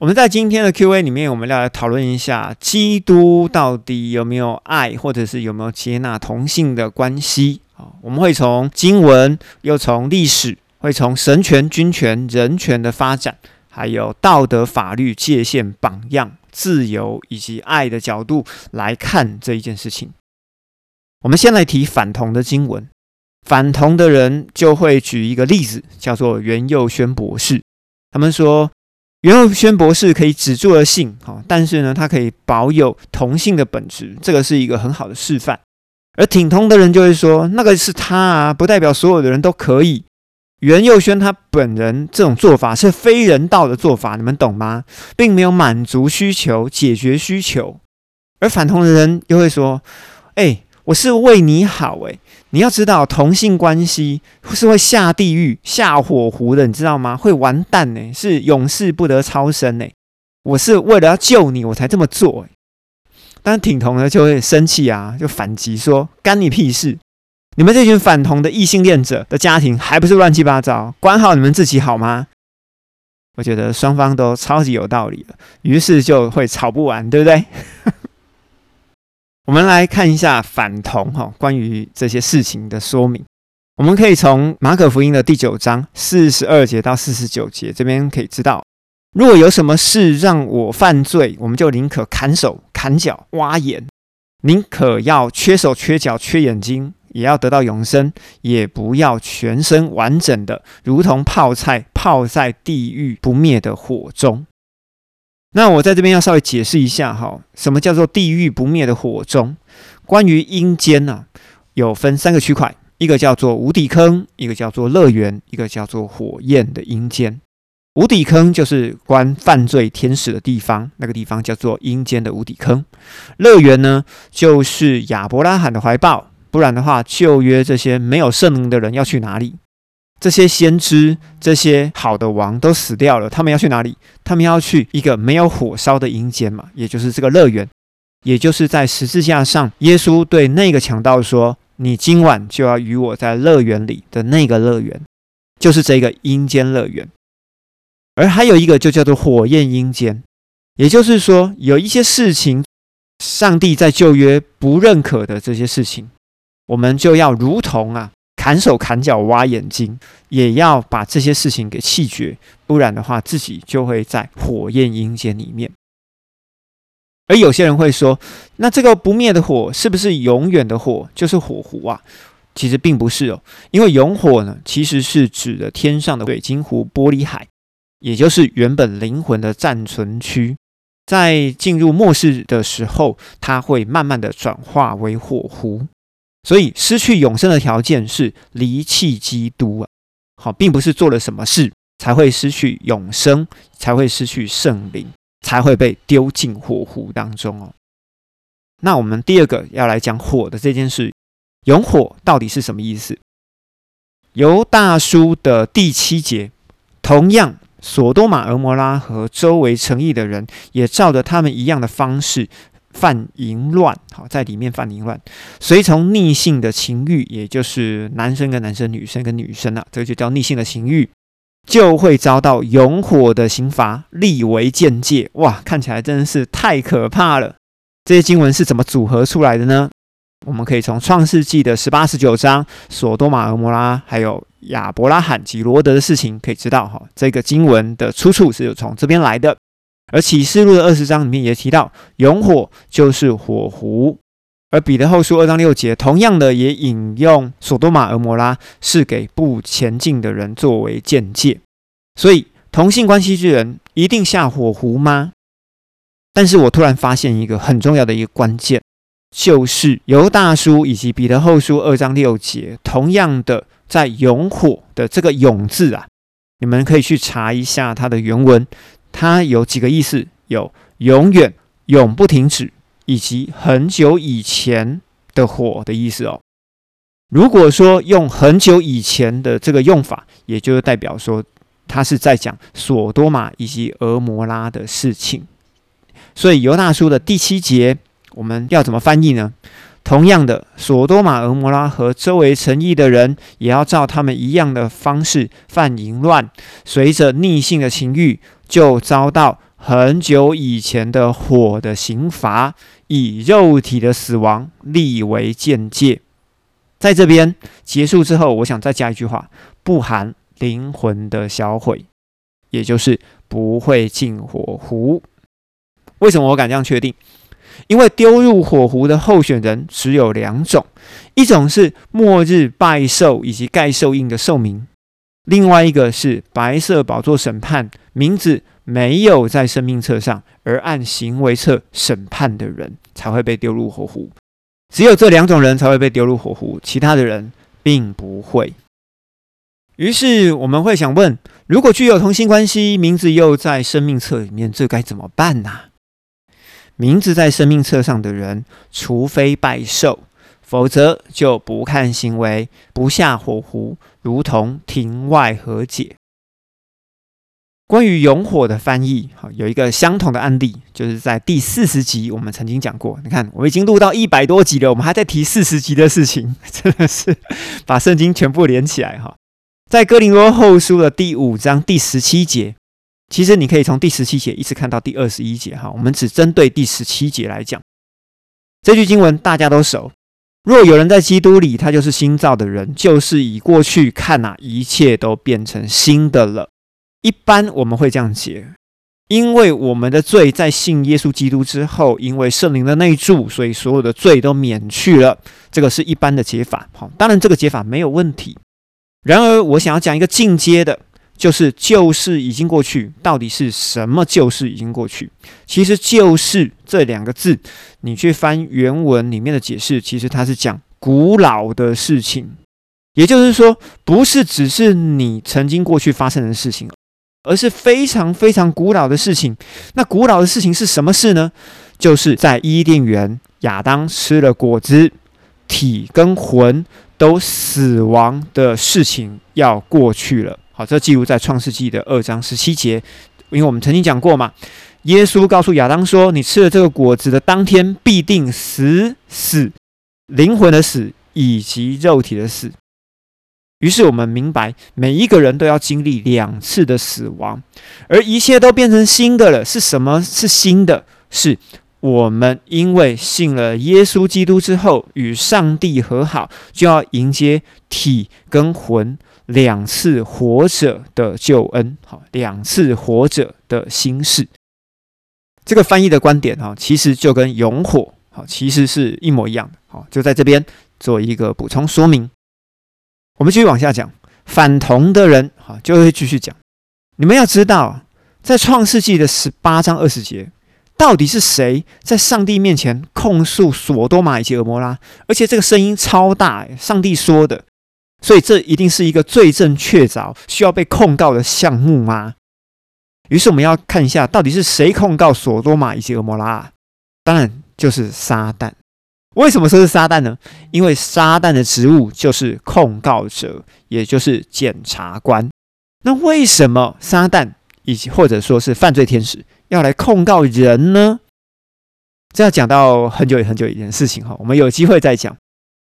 我们在今天的 Q&A 里面，我们要来讨论一下基督到底有没有爱，或者是有没有接纳同性的关系啊？我们会从经文，又从历史，会从神权、君权、人权的发展，还有道德、法律界限、榜样、自由以及爱的角度来看这一件事情。我们先来提反同的经文，反同的人就会举一个例子，叫做袁佑轩博士，他们说。袁佑轩博士可以止住了性，哈，但是呢，他可以保有同性的本质，这个是一个很好的示范。而挺同的人就会说，那个是他啊，不代表所有的人都可以。袁佑轩他本人这种做法是非人道的做法，你们懂吗？并没有满足需求、解决需求。而反同的人又会说，哎。我是为你好诶，你要知道同性关系是会下地狱、下火湖的，你知道吗？会完蛋呢，是永世不得超生呢。我是为了要救你，我才这么做。但挺同的就会生气啊，就反击说：“干你屁事！你们这群反同的异性恋者的家庭还不是乱七八糟？管好你们自己好吗？”我觉得双方都超级有道理了，于是就会吵不完，对不对？我们来看一下反同哈，关于这些事情的说明。我们可以从马可福音的第九章四十二节到四十九节这边可以知道，如果有什么事让我犯罪，我们就宁可砍手、砍脚、挖眼，宁可要缺手、缺脚、缺眼睛，也要得到永生，也不要全身完整的，如同泡菜泡在地狱不灭的火中。那我在这边要稍微解释一下哈，什么叫做地狱不灭的火中？关于阴间呢，有分三个区块，一个叫做无底坑，一个叫做乐园，一个叫做火焰的阴间。无底坑就是关犯罪天使的地方，那个地方叫做阴间的无底坑。乐园呢，就是亚伯拉罕的怀抱，不然的话，旧约这些没有圣灵的人要去哪里？这些先知、这些好的王都死掉了，他们要去哪里？他们要去一个没有火烧的阴间嘛，也就是这个乐园，也就是在十字架上，耶稣对那个强盗说：“你今晚就要与我在乐园里的那个乐园，就是这个阴间乐园。”而还有一个就叫做火焰阴间，也就是说，有一些事情，上帝在旧约不认可的这些事情，我们就要如同啊。砍手砍脚挖眼睛，也要把这些事情给弃绝，不然的话，自己就会在火焰阴间里面。而有些人会说，那这个不灭的火是不是永远的火，就是火湖啊？其实并不是哦，因为永火呢，其实是指的天上的水晶湖玻璃海，也就是原本灵魂的暂存区，在进入末世的时候，它会慢慢的转化为火湖。所以失去永生的条件是离弃基督啊，好，并不是做了什么事才会失去永生，才会失去圣灵，才会被丢进火湖当中哦。那我们第二个要来讲火的这件事，永火到底是什么意思？由大叔的第七节，同样，索多玛、俄摩拉和周围城邑的人，也照着他们一样的方式。犯淫乱，好，在里面犯淫乱，随从逆性的情欲，也就是男生跟男生、女生跟女生啊，这个就叫逆性的情欲，就会遭到永火的刑罚，立为见戒。哇，看起来真的是太可怕了。这些经文是怎么组合出来的呢？我们可以从创世纪的十八、十九章，索多玛、俄摩拉，还有亚伯拉罕及罗德的事情，可以知道哈，这个经文的出处是有从这边来的。而启示录的二十章里面也提到，永火就是火湖。而彼得后书二章六节，同样的也引用索多玛、俄摩拉是给不前进的人作为见解。所以，同性关系之人一定下火湖吗？但是我突然发现一个很重要的一个关键，就是犹大书以及彼得后书二章六节，同样的在永火的这个永字啊，你们可以去查一下它的原文。它有几个意思？有永远、永不停止，以及很久以前的火的意思哦。如果说用很久以前的这个用法，也就是代表说，它是在讲索多玛以及俄摩拉的事情。所以犹大书的第七节，我们要怎么翻译呢？同样的，索多玛、俄摩拉和周围城邑的人，也要照他们一样的方式犯淫乱，随着逆性的情欲。就遭到很久以前的火的刑罚，以肉体的死亡立为鉴戒。在这边结束之后，我想再加一句话：不含灵魂的销毁，也就是不会进火湖。为什么我敢这样确定？因为丢入火湖的候选人只有两种，一种是末日拜寿以及盖寿印的寿命，另外一个是白色宝座审判名字没有在生命册上，而按行为册审判的人才会被丢入火湖。只有这两种人才会被丢入火湖，其他的人并不会。于是我们会想问：如果具有同性关系，名字又在生命册里面，这该怎么办呢？名字在生命册上的人，除非拜寿，否则就不看行为，不下火湖，如同庭外和解。关于永火的翻译，好有一个相同的案例，就是在第四十集我们曾经讲过。你看，我已经录到一百多集了，我们还在提四十集的事情，真的是把圣经全部连起来哈。在哥林多后书的第五章第十七节。其实你可以从第十七节一直看到第二十一节，哈，我们只针对第十七节来讲。这句经文大家都熟。若有人在基督里，他就是新造的人，就是以过去看呐，一切都变成新的了。一般我们会这样解，因为我们的罪在信耶稣基督之后，因为圣灵的内住，所以所有的罪都免去了。这个是一般的解法，好，当然这个解法没有问题。然而我想要讲一个进阶的。就是旧事已经过去，到底是什么旧事已经过去？其实“旧事”这两个字，你去翻原文里面的解释，其实它是讲古老的事情，也就是说，不是只是你曾经过去发生的事情，而是非常非常古老的事情。那古老的事情是什么事呢？就是在伊甸园，亚当吃了果子，体跟魂都死亡的事情要过去了。好，这记录在创世纪的二章十七节，因为我们曾经讲过嘛，耶稣告诉亚当说：“你吃了这个果子的当天，必定死，死，灵魂的死以及肉体的死。”于是我们明白，每一个人都要经历两次的死亡，而一切都变成新的了。是什么是新的？是我们因为信了耶稣基督之后，与上帝和好，就要迎接体跟魂。两次活着的救恩，好，两次活着的心事。这个翻译的观点，哈，其实就跟永火，好，其实是一模一样的，好，就在这边做一个补充说明。我们继续往下讲，反同的人，哈，就会继续讲。你们要知道，在创世纪的十八章二十节，到底是谁在上帝面前控诉索多玛以及俄摩拉？而且这个声音超大，上帝说的。所以这一定是一个罪证确凿、需要被控告的项目吗？于是我们要看一下，到底是谁控告索多玛以及俄摩拉？当然就是撒旦。为什么说是撒旦呢？因为撒旦的职务就是控告者，也就是检察官。那为什么撒旦以及或者说是犯罪天使要来控告人呢？这要讲到很久很久一件事情哈，我们有机会再讲。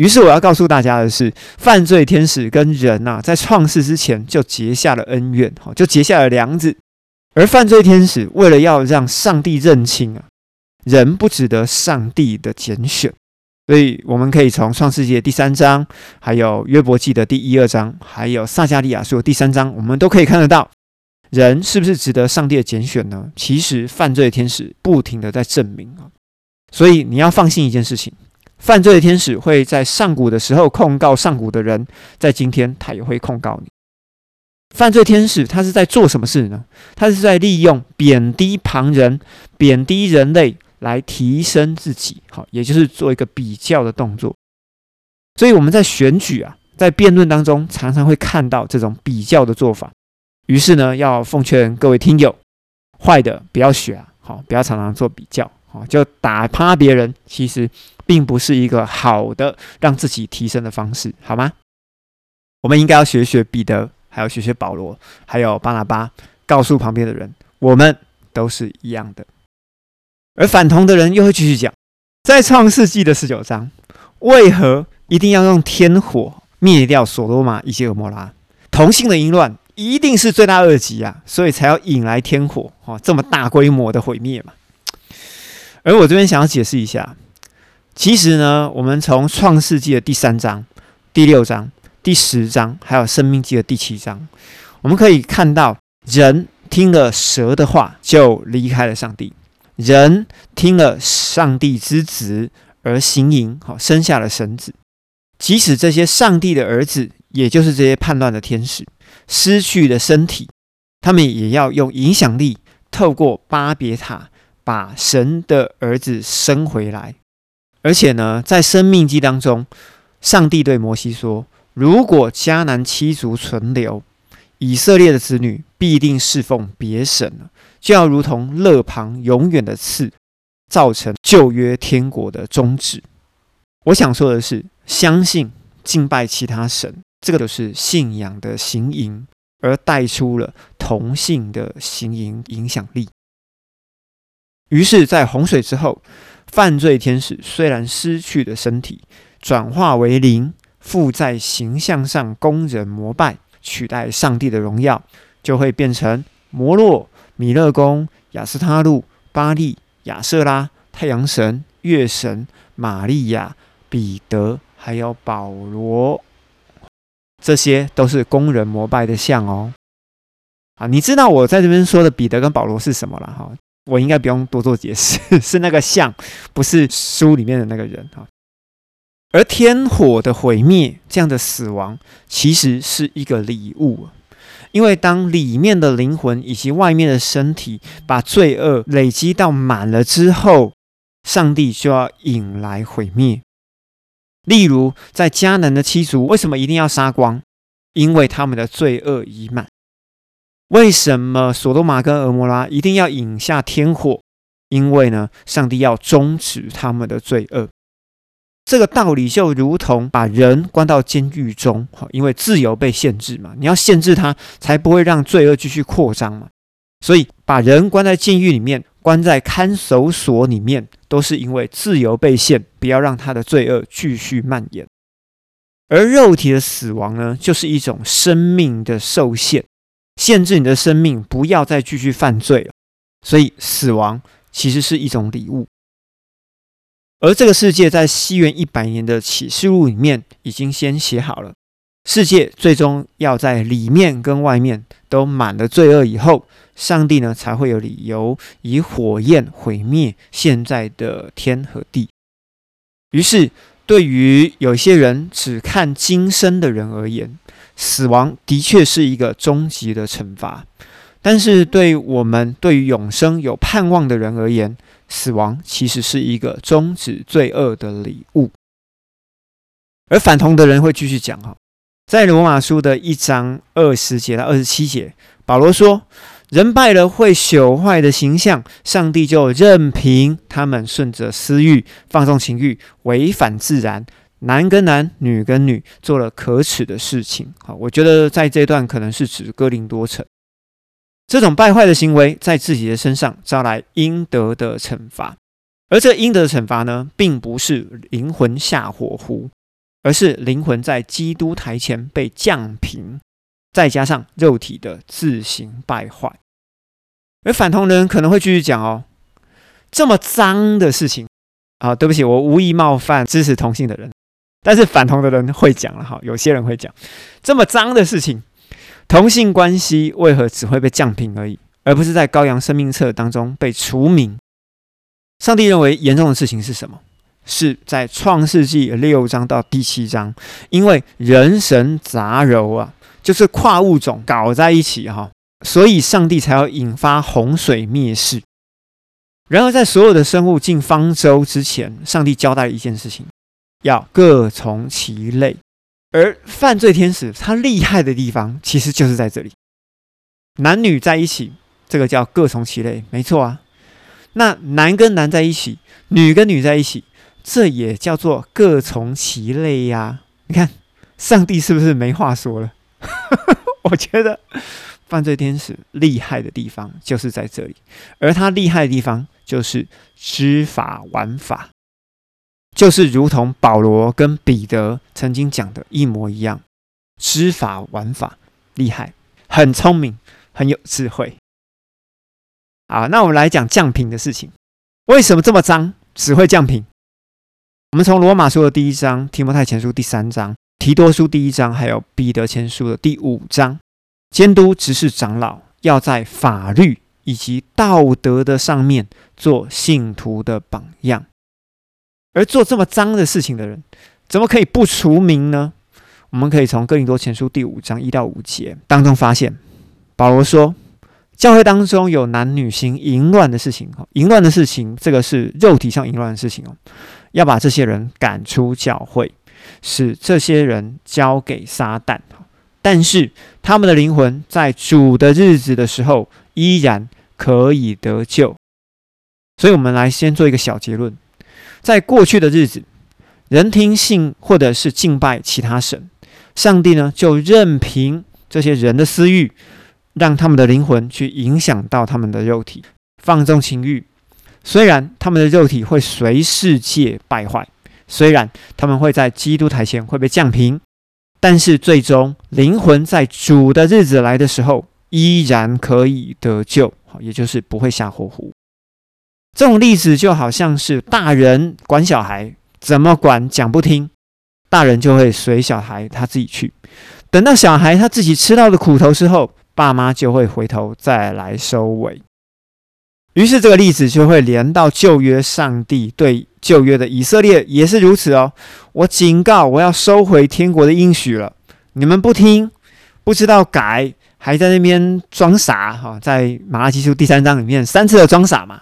于是我要告诉大家的是，犯罪天使跟人呐，在创世之前就结下了恩怨，哈，就结下了梁子。而犯罪天使为了要让上帝认清啊，人不值得上帝的拣选，所以我们可以从创世纪第三章，还有约伯记的第一二章，还有撒加利亚书第三章，我们都可以看得到，人是不是值得上帝的拣选呢？其实犯罪天使不停的在证明啊，所以你要放心一件事情。犯罪的天使会在上古的时候控告上古的人，在今天他也会控告你。犯罪天使他是在做什么事呢？他是在利用贬低旁人、贬低人类来提升自己，好，也就是做一个比较的动作。所以我们在选举啊，在辩论当中，常常会看到这种比较的做法。于是呢，要奉劝各位听友，坏的不要学啊，好，不要常常做比较，哦，就打趴别人，其实。并不是一个好的让自己提升的方式，好吗？我们应该要学学彼得，还要学学保罗，还有巴拿巴，告诉旁边的人，我们都是一样的。而反同的人又会继续讲，在创世纪的十九章，为何一定要用天火灭掉所罗玛以及俄摩拉？同性的淫乱一定是罪大恶极啊，所以才要引来天火哦，这么大规模的毁灭嘛。而我这边想要解释一下，其实呢，我们从创世纪的第三章、第六章、第十章，还有生命记的第七章，我们可以看到，人听了蛇的话，就离开了上帝；人听了上帝之子而行淫，好生下了神子。即使这些上帝的儿子，也就是这些叛乱的天使，失去了身体，他们也要用影响力，透过巴别塔。把神的儿子生回来，而且呢，在生命记当中，上帝对摩西说：“如果迦南七族存留，以色列的子女必定侍奉别神，就要如同勒旁永远的刺，造成旧约天国的终止。”我想说的是，相信敬拜其他神，这个就是信仰的行营，而带出了同性的行营影响力。于是，在洪水之后，犯罪天使虽然失去了身体，转化为灵，附在形象上供人膜拜，取代上帝的荣耀，就会变成摩洛、米勒公、亚斯他路、巴利、亚瑟拉、太阳神、月神、玛利亚、彼得，还有保罗，这些都是供人膜拜的像哦。啊，你知道我在这边说的彼得跟保罗是什么了哈？我应该不用多做解释，是那个像，不是书里面的那个人哈。而天火的毁灭，这样的死亡，其实是一个礼物，因为当里面的灵魂以及外面的身体把罪恶累积到满了之后，上帝就要引来毁灭。例如，在迦南的七族，为什么一定要杀光？因为他们的罪恶已满。为什么索多玛跟俄摩拉一定要引下天火？因为呢，上帝要终止他们的罪恶。这个道理就如同把人关到监狱中，因为自由被限制嘛，你要限制他，才不会让罪恶继续扩张嘛。所以把人关在监狱里面，关在看守所里面，都是因为自由被限，不要让他的罪恶继续蔓延。而肉体的死亡呢，就是一种生命的受限。限制你的生命，不要再继续犯罪了。所以，死亡其实是一种礼物。而这个世界在西元一百年的启示录里面已经先写好了，世界最终要在里面跟外面都满了罪恶以后，上帝呢才会有理由以火焰毁灭现在的天和地。于是，对于有些人只看今生的人而言，死亡的确是一个终极的惩罚，但是对我们对于永生有盼望的人而言，死亡其实是一个终止罪恶的礼物。而反同的人会继续讲哈，在罗马书的一章二十节到二十七节，保罗说：“人败了会朽坏的形象，上帝就任凭他们顺着私欲放纵情欲，违反自然。”男跟男，女跟女，做了可耻的事情。好，我觉得在这段可能是指哥林多城，这种败坏的行为在自己的身上招来应得的惩罚，而这应得的惩罚呢，并不是灵魂下火湖，而是灵魂在基督台前被降平，再加上肉体的自行败坏。而反同人可能会继续讲哦，这么脏的事情啊，对不起，我无意冒犯支持同性的人。但是反同的人会讲了哈，有些人会讲这么脏的事情，同性关系为何只会被降平而已，而不是在羔羊生命册当中被除名？上帝认为严重的事情是什么？是在创世纪六章到第七章，因为人神杂糅啊，就是跨物种搞在一起哈，所以上帝才要引发洪水灭世。然而在所有的生物进方舟之前，上帝交代了一件事情。要各从其类，而犯罪天使他厉害的地方，其实就是在这里，男女在一起，这个叫各从其类，没错啊。那男跟男在一起，女跟女在一起，这也叫做各从其类呀。你看，上帝是不是没话说了？我觉得犯罪天使厉害的地方就是在这里，而他厉害的地方就是知法玩法。就是如同保罗跟彼得曾经讲的一模一样，知法玩法厉害，很聪明，很有智慧。好，那我们来讲降品的事情。为什么这么脏，只会降品？我们从罗马书的第一章、提摩太前书第三章、提多书第一章，还有彼得前书的第五章，监督执事长老要在法律以及道德的上面做信徒的榜样。而做这么脏的事情的人，怎么可以不除名呢？我们可以从哥林多前书第五章一到五节当中发现，保罗说，教会当中有男女行淫乱的事情，淫乱的事情，这个是肉体上淫乱的事情哦，要把这些人赶出教会，使这些人交给撒旦。但是他们的灵魂在主的日子的时候，依然可以得救。所以，我们来先做一个小结论。在过去的日子，人听信或者是敬拜其他神，上帝呢就任凭这些人的私欲，让他们的灵魂去影响到他们的肉体，放纵情欲。虽然他们的肉体会随世界败坏，虽然他们会在基督台前会被降平，但是最终灵魂在主的日子来的时候，依然可以得救，也就是不会下火湖。这种例子就好像是大人管小孩，怎么管讲不听，大人就会随小孩他自己去。等到小孩他自己吃到了苦头之后，爸妈就会回头再来收尾。于是这个例子就会连到旧约，上帝对旧约的以色列也是如此哦。我警告，我要收回天国的应许了，你们不听，不知道改，还在那边装傻哈。在马拉基书第三章里面三次的装傻嘛。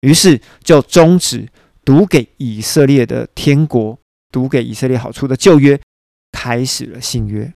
于是就终止读给以色列的天国、读给以色列好处的旧约，开始了新约。